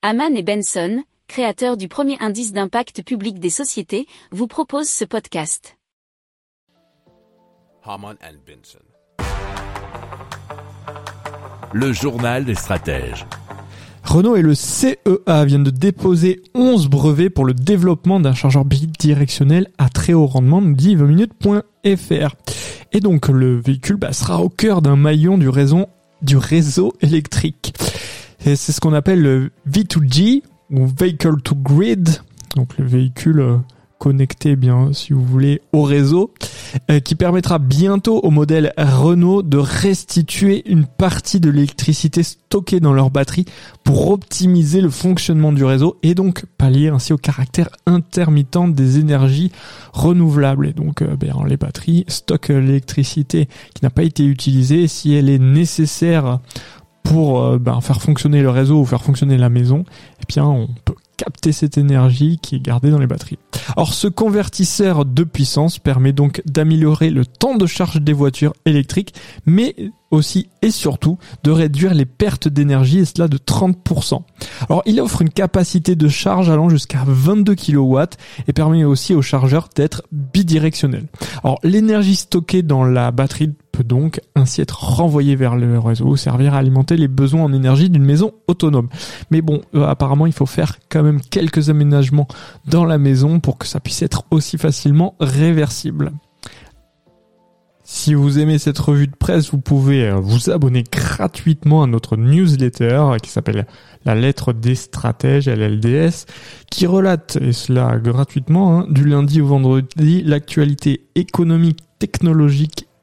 Haman et Benson, créateurs du premier indice d'impact public des sociétés, vous proposent ce podcast. Haman and Benson. Le journal des stratèges. Renault et le CEA viennent de déposer 11 brevets pour le développement d'un chargeur bidirectionnel à très haut rendement, nous dit 20minutes.fr. Et donc le véhicule bah, sera au cœur d'un maillon du réseau, du réseau électrique. Et c'est ce qu'on appelle le V2G ou Vehicle to Grid, donc le véhicule euh, connecté bien si vous voulez au réseau euh, qui permettra bientôt au modèle Renault de restituer une partie de l'électricité stockée dans leur batterie pour optimiser le fonctionnement du réseau et donc pallier ainsi au caractère intermittent des énergies renouvelables. Et donc euh, ben, les batteries stockent l'électricité qui n'a pas été utilisée. Si elle est nécessaire pour euh, ben, faire fonctionner le réseau ou faire fonctionner la maison, eh bien on peut capter cette énergie qui est gardée dans les batteries. Or, ce convertisseur de puissance permet donc d'améliorer le temps de charge des voitures électriques, mais aussi et surtout de réduire les pertes d'énergie et cela de 30%. Alors il offre une capacité de charge allant jusqu'à 22 kW et permet aussi au chargeur d'être bidirectionnel. Alors l'énergie stockée dans la batterie peut donc ainsi être renvoyée vers le réseau, servir à alimenter les besoins en énergie d'une maison autonome. Mais bon, euh, apparemment il faut faire quand même quelques aménagements dans la maison pour que ça puisse être aussi facilement réversible. Si vous aimez cette revue de presse, vous pouvez euh, vous abonner gratuitement à notre newsletter qui s'appelle La lettre des stratèges, LLDS, qui relate, et cela gratuitement, hein, du lundi au vendredi, l'actualité économique, technologique,